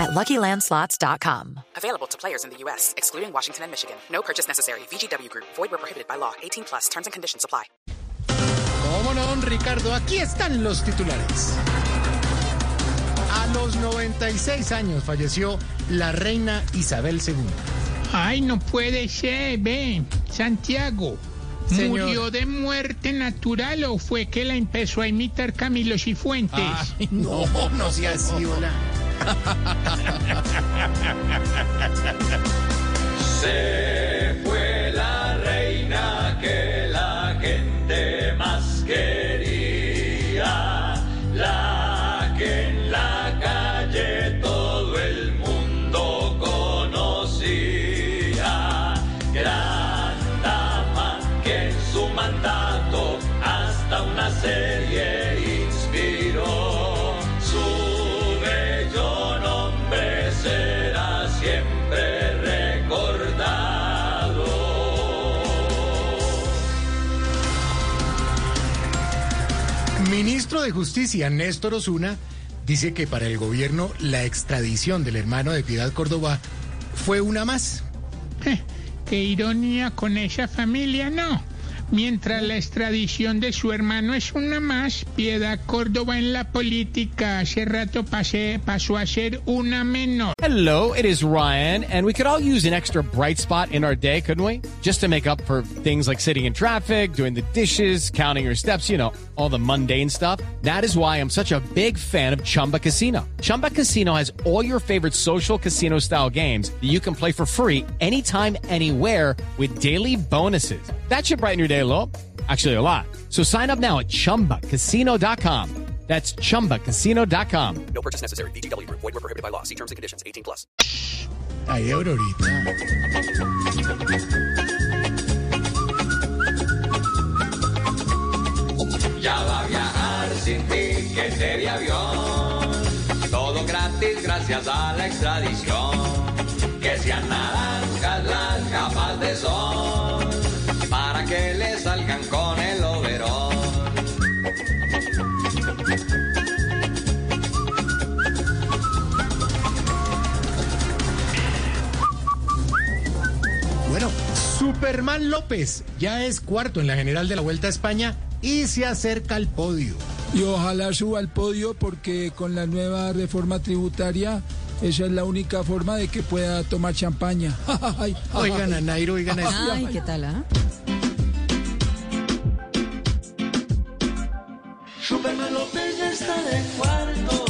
at LuckyLandSlots.com. Available to players in the U.S., excluding Washington and Michigan. No purchase necessary. VGW Group. Void where prohibited by law. 18 plus. Terms and conditions apply. ¿Cómo no, don Ricardo? Aquí están los titulares. A los 96 años falleció la reina Isabel II. Ay, no puede ser, ve, Santiago. Señor. ¿Murió de muerte natural o fue que la empezó a imitar Camilo Cifuentes? Ay, no, no sea así, hola. Se Ministro de Justicia Néstor Osuna dice que para el gobierno la extradición del hermano de Piedad Córdoba fue una más. Eh, Qué ironía con esa familia, no. Mientras la extradición de su hermano es una más, Piedad Córdoba en la política hace rato pasé- pasó a ser una menor. Hello, it is Ryan, and we could all use an extra bright spot in our day, couldn't we? Just to make up for things like sitting in traffic, doing the dishes, counting your steps, you know, all the mundane stuff. That is why I'm such a big fan of Chumba Casino. Chumba Casino has all your favorite social casino style games that you can play for free anytime, anywhere with daily bonuses. That should brighten your day a little. Actually, a lot. So sign up now at chumbacasino.com. That's chumbacasino.com. No purchase necessary. VGW Group. Void were prohibited by law. See terms and conditions. 18 plus. Ay, Aurorita. Ya va a viajar sin tiquete de avión. Todo gratis gracias a la extradición. Que sean naranjas las gafas de sol. Para que le salgan con el overón. Bueno, Superman López ya es cuarto en la general de la Vuelta a España y se acerca al podio. Y ojalá suba al podio porque con la nueva reforma tributaria esa es la única forma de que pueda tomar champaña. Ay, Oigan a Nairo, oigan a Ay, ¿qué tal, ah? Superman López ya está de cuarto.